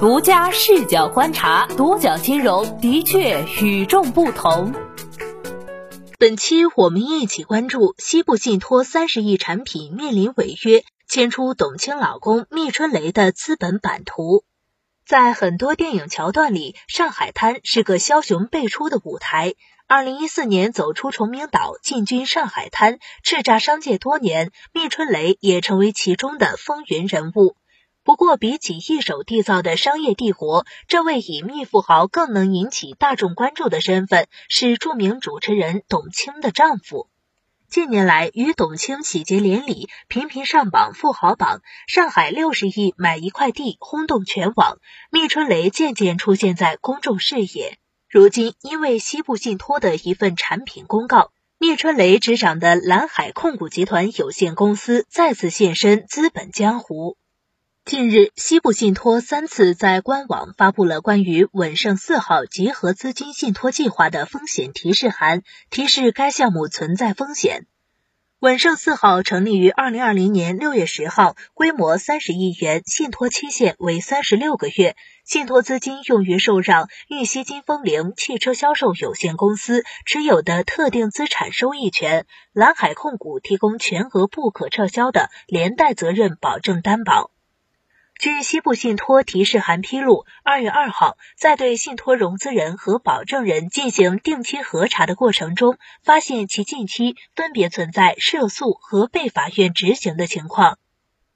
独家视角观察，独角金融的确与众不同。本期我们一起关注西部信托三十亿产品面临违约，牵出董卿老公密春雷的资本版图。在很多电影桥段里，上海滩是个枭雄辈出的舞台。二零一四年走出崇明岛，进军上海滩，叱咤商界多年，密春雷也成为其中的风云人物。不过，比起一手缔造的商业帝国，这位以密富豪更能引起大众关注的身份是著名主持人董卿的丈夫。近年来，与董卿喜结连理，频频上榜富豪榜。上海六十亿买一块地，轰动全网。密春雷渐渐出现在公众视野。如今，因为西部信托的一份产品公告，密春雷执掌的蓝海控股集团有限公司再次现身资本江湖。近日，西部信托三次在官网发布了关于稳盛四号集合资金信托计划的风险提示函，提示该项目存在风险。稳盛四号成立于二零二零年六月十号，规模三十亿元，信托期限为三十六个月，信托资金用于受让玉溪金风铃汽车销售有限公司持有的特定资产收益权，蓝海控股提供全额不可撤销的连带责任保证担保。据西部信托提示函披露，二月二号，在对信托融资人和保证人进行定期核查的过程中，发现其近期分别存在涉诉和被法院执行的情况。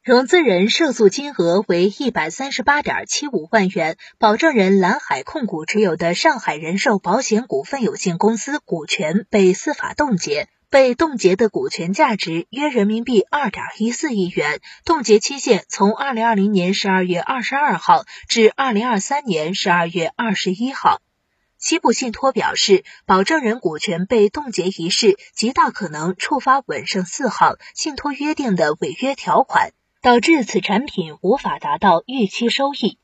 融资人涉诉金额为一百三十八点七五万元，保证人蓝海控股持有的上海人寿保险股份有限公司股权被司法冻结。被冻结的股权价值约人民币二点一四亿元，冻结期限从二零二零年十二月二十二号至二零二三年十二月二十一号。西部信托表示，保证人股权被冻结一事极大可能触发稳盛四号信托约定的违约条款，导致此产品无法达到预期收益。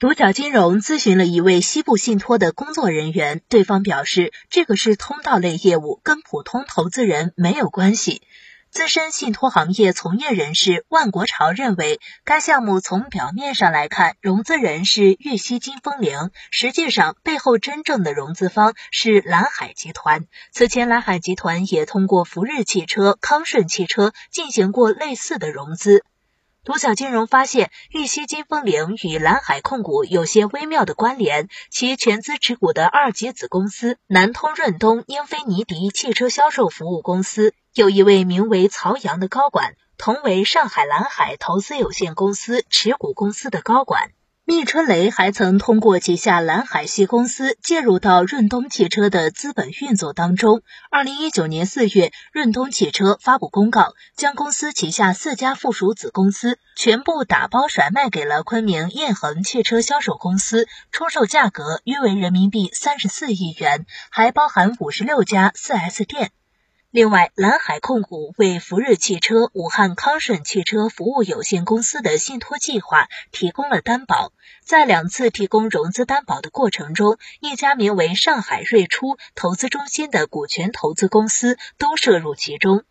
独角金融咨询了一位西部信托的工作人员，对方表示，这个是通道类业务，跟普通投资人没有关系。资深信托行业从业人士万国潮认为，该项目从表面上来看，融资人是粤西金风铃，实际上背后真正的融资方是蓝海集团。此前，蓝海集团也通过福日汽车、康顺汽车进行过类似的融资。独角金融发现，玉溪金风铃与蓝海控股有些微妙的关联。其全资持股的二级子公司南通润东英菲尼迪汽车销售服务公司，有一位名为曹阳的高管，同为上海蓝海投资有限公司持股公司的高管。密春雷还曾通过旗下蓝海系公司介入到润东汽车的资本运作当中。二零一九年四月，润东汽车发布公告，将公司旗下四家附属子公司全部打包甩卖给了昆明燕恒汽车销售公司，出售价格约为人民币三十四亿元，还包含五十六家四 S 店。另外，蓝海控股为福日汽车、武汉康顺汽车服务有限公司的信托计划提供了担保。在两次提供融资担保的过程中，一家名为上海瑞初投资中心的股权投资公司都涉入其中。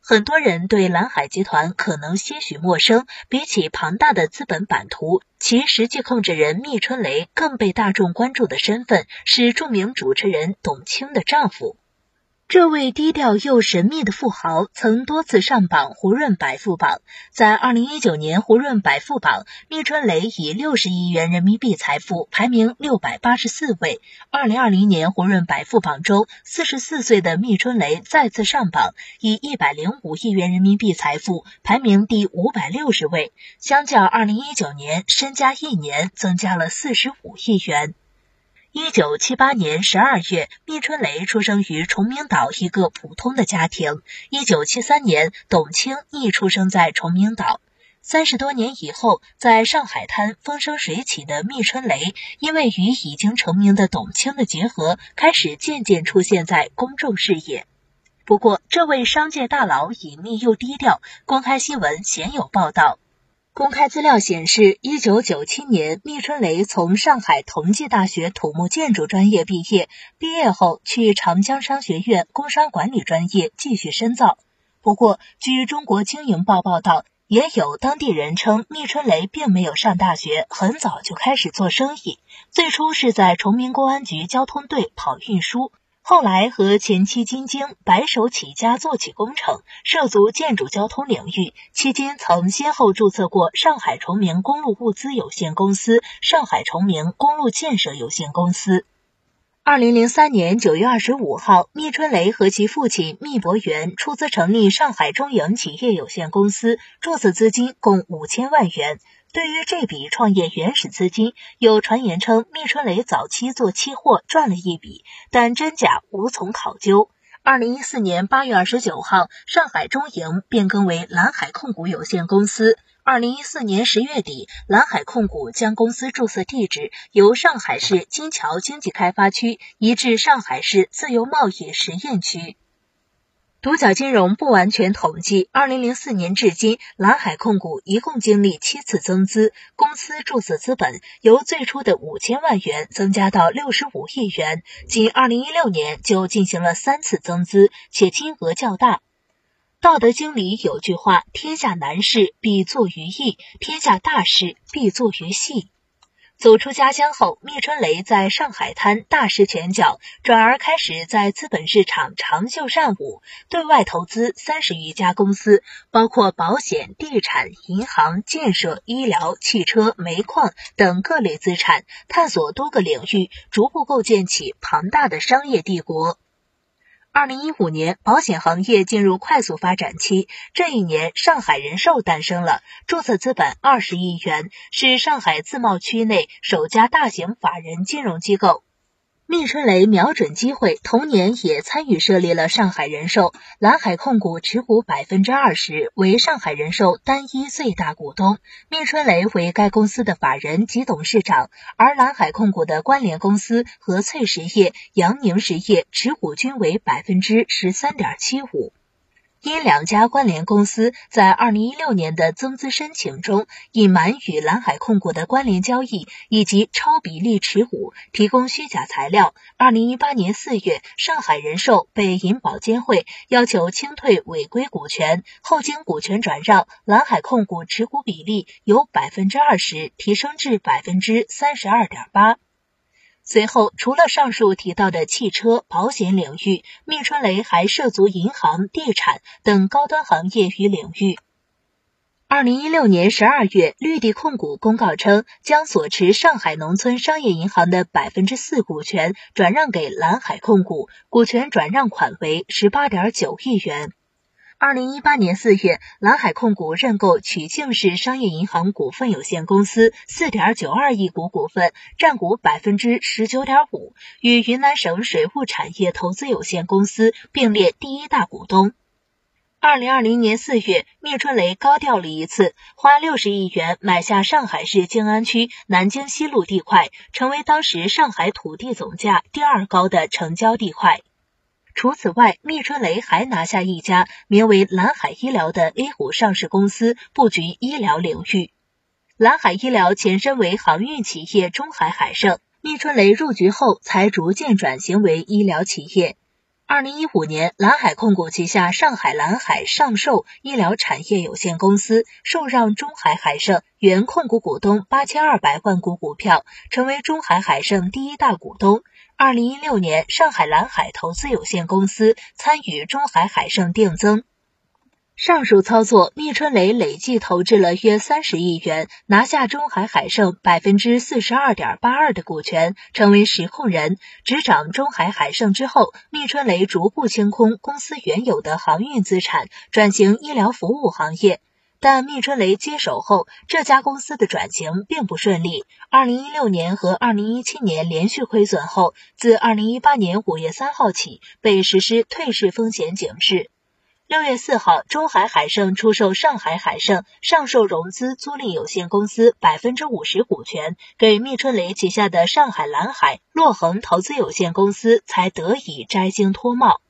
很多人对蓝海集团可能些许陌生，比起庞大的资本版图，其实际控制人密春雷更被大众关注的身份是著名主持人董卿的丈夫。这位低调又神秘的富豪曾多次上榜胡润百富榜。在二零一九年胡润百富榜，密春雷以六十亿元人民币财富排名六百八十四位。二零二零年胡润百富榜中，四十四岁的密春雷再次上榜，以一百零五亿元人民币财富排名第五百六十位，相较二零一九年，身家一年增加了四十五亿元。一九七八年十二月，密春雷出生于崇明岛一个普通的家庭。一九七三年，董卿亦出生在崇明岛。三十多年以后，在上海滩风生水起的密春雷，因为与已经成名的董卿的结合，开始渐渐出现在公众视野。不过，这位商界大佬隐秘又低调，公开新闻鲜有报道。公开资料显示，一九九七年，密春雷从上海同济大学土木建筑专业毕业，毕业后去长江商学院工商管理专业继续深造。不过，据中国经营报报道，也有当地人称密春雷并没有上大学，很早就开始做生意。最初是在崇明公安局交通队跑运输，后来和前妻金晶白手起家做起工程，涉足建筑交通领域。期间曾先后注册过上海崇明公路物资有限公司、上海崇明公路建设有限公司。二零零三年九月二十五号，密春雷和其父亲密博元出资成立上海中营企业有限公司，注册资金共五千万元。对于这笔创业原始资金，有传言称密春雷早期做期货赚了一笔，但真假无从考究。二零一四年八月二十九号，上海中盈变更为蓝海控股有限公司。二零一四年十月底，蓝海控股将公司注册地址由上海市金桥经济开发区移至上海市自由贸易实验区。独角金融不完全统计，二零零四年至今，蓝海控股一共经历七次增资，公司注册资本由最初的五千万元增加到六十五亿元，仅二零一六年就进行了三次增资，且金额较大。道德经里有句话：“天下难事必作于易，天下大事必作于细。”走出家乡后，密春雷在上海滩大施拳脚，转而开始在资本市场长袖善舞，对外投资三十余家公司，包括保险、地产、银行、建设、医疗、汽车、煤矿等各类资产，探索多个领域，逐步构建起庞大的商业帝国。二零一五年，保险行业进入快速发展期。这一年，上海人寿诞生了，注册资本二十亿元，是上海自贸区内首家大型法人金融机构。密春雷瞄准机会，同年也参与设立了上海人寿。蓝海控股持股百分之二十，为上海人寿单一最大股东。密春雷为该公司的法人及董事长，而蓝海控股的关联公司和翠实业、杨宁实业持股均为百分之十三点七五。因两家关联公司在二零一六年的增资申请中隐瞒与蓝海控股的关联交易，以及超比例持股、提供虚假材料，二零一八年四月，上海人寿被银保监会要求清退违规股权，后经股权转让，蓝海控股持股比例由百分之二十提升至百分之三十二点八。随后，除了上述提到的汽车保险领域，密春雷还涉足银行、地产等高端行业与领域。二零一六年十二月，绿地控股公告称，将所持上海农村商业银行的百分之四股权转让给蓝海控股，股权转让款为十八点九亿元。二零一八年四月，蓝海控股认购曲靖市商业银行股份有限公司四点九二亿股股份，占股百分之十九点五，与云南省水务产业投资有限公司并列第一大股东。二零二零年四月，聂春雷高调了一次，花六十亿元买下上海市静安区南京西路地块，成为当时上海土地总价第二高的成交地块。除此外，密春雷还拿下一家名为蓝海医疗的 A 股上市公司，布局医疗领域。蓝海医疗前身为航运企业中海海盛，密春雷入局后才逐渐转型为医疗企业。二零一五年，蓝海控股旗下上海蓝海上寿医疗产业有限公司受让中海海盛原控股股东八千二百万股股票，成为中海海盛第一大股东。二零一六年，上海蓝海投资有限公司参与中海海盛定增。上述操作，密春雷累计投资了约三十亿元，拿下中海海盛百分之四十二点八二的股权，成为实控人。执掌中海海盛之后，密春雷逐步清空公司原有的航运资产，转型医疗服务行业。但密春雷接手后，这家公司的转型并不顺利。二零一六年和二零一七年连续亏损后，自二零一八年五月三号起被实施退市风险警示。六月四号，中海海盛出售上海海盛上售融资租赁有限公司百分之五十股权给密春雷旗下的上海蓝海洛恒投资有限公司，才得以摘星脱帽。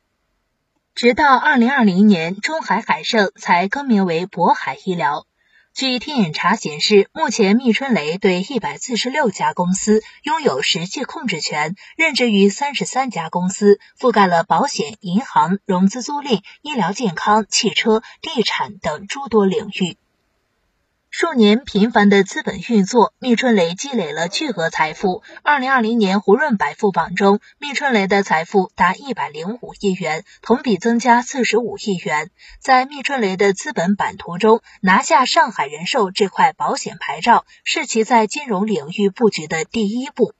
直到二零二零年，中海海盛才更名为渤海医疗。据天眼查显示，目前密春雷对一百四十六家公司拥有实际控制权，任职于三十三家公司，覆盖了保险、银行、融资租赁、医疗健康、汽车、地产等诸多领域。数年频繁的资本运作，密春雷积累了巨额财富。二零二零年胡润百富榜中，密春雷的财富达一百零五亿元，同比增加四十五亿元。在密春雷的资本版图中，拿下上海人寿这块保险牌照，是其在金融领域布局的第一步。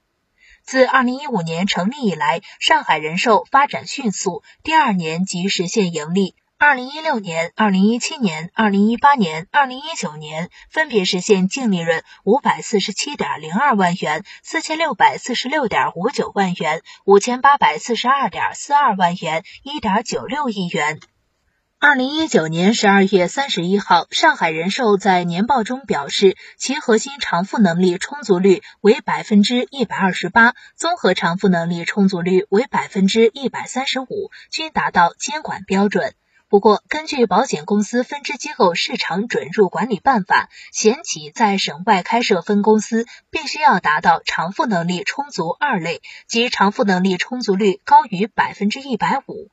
自二零一五年成立以来，上海人寿发展迅速，第二年即实现盈利。二零一六年、二零一七年、二零一八年、二零一九年分别实现净利润五百四十七点零二万元、四千六百四十六点五九万元、五千八百四十二点四二万元、一点九六亿元。二零一九年十二月三十一号，上海人寿在年报中表示，其核心偿付能力充足率为百分之一百二十八，综合偿付能力充足率为百分之一百三十五，均达到监管标准。不过，根据保险公司分支机构市场准入管理办法，险企在省外开设分公司，必须要达到偿付能力充足二类，即偿付能力充足率高于百分之一百五。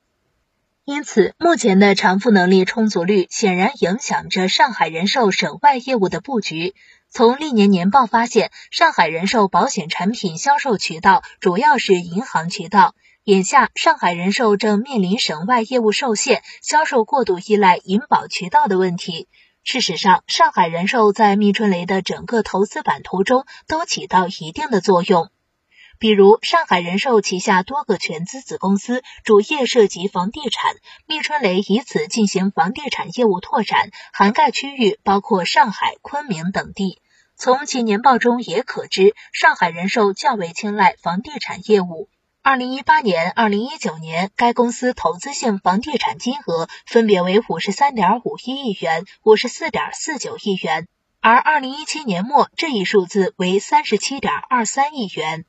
因此，目前的偿付能力充足率显然影响着上海人寿省外业务的布局。从历年年报发现，上海人寿保险产品销售渠道主要是银行渠道。眼下，上海人寿正面临省外业务受限、销售过度依赖银保渠道的问题。事实上，上海人寿在密春雷的整个投资版图中都起到一定的作用。比如，上海人寿旗下多个全资子公司主业涉及房地产，密春雷以此进行房地产业务拓展，涵盖区域包括上海、昆明等地。从其年报中也可知，上海人寿较为青睐房地产业务。二零一八年、二零一九年，该公司投资性房地产金额分别为五十三点五一亿元、五十四点四九亿元，而二零一七年末这一数字为三十七点二三亿元。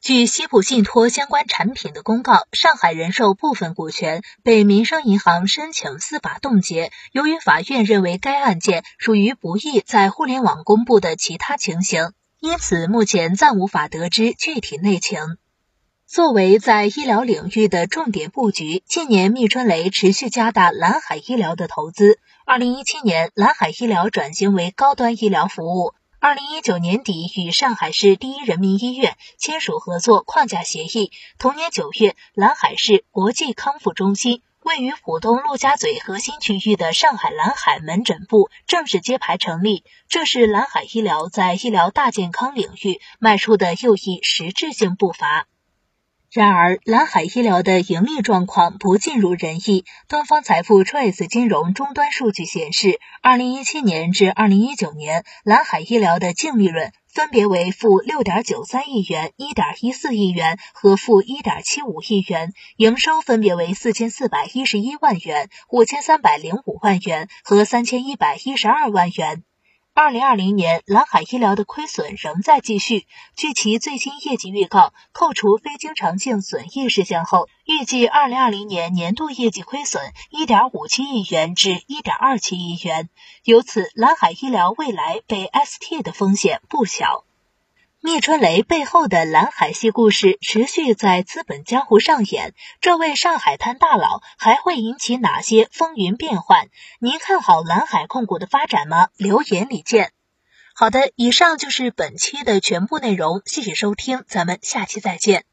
据西部信托相关产品的公告，上海人寿部分股权被民生银行申请司法冻结，由于法院认为该案件属于不易在互联网公布的其他情形，因此目前暂无法得知具体内情。作为在医疗领域的重点布局，近年密春雷持续加大蓝海医疗的投资。二零一七年，蓝海医疗转型为高端医疗服务。二零一九年底，与上海市第一人民医院签署合作框架协议。同年九月，蓝海市国际康复中心位于浦东陆家嘴核心区域的上海蓝海门诊部正式揭牌成立。这是蓝海医疗在医疗大健康领域迈出的又一实质性步伐。然而，蓝海医疗的盈利状况不尽如人意。东方财富 Trace 金融终端数据显示，二零一七年至二零一九年，蓝海医疗的净利润分别为负六点九三亿元、一点一四亿元和负一点七五亿元，营收分别为四千四百一十一万元、五千三百零五万元和三千一百一十二万元。二零二零年，蓝海医疗的亏损仍在继续。据其最新业绩预告，扣除非经常性损益事项后，预计二零二零年年度业绩亏损一点五七亿元至一点二七亿元。由此，蓝海医疗未来被 ST 的风险不小。聂春雷背后的蓝海系故事持续在资本江湖上演，这位上海滩大佬还会引起哪些风云变幻？您看好蓝海控股的发展吗？留言里见。好的，以上就是本期的全部内容，谢谢收听，咱们下期再见。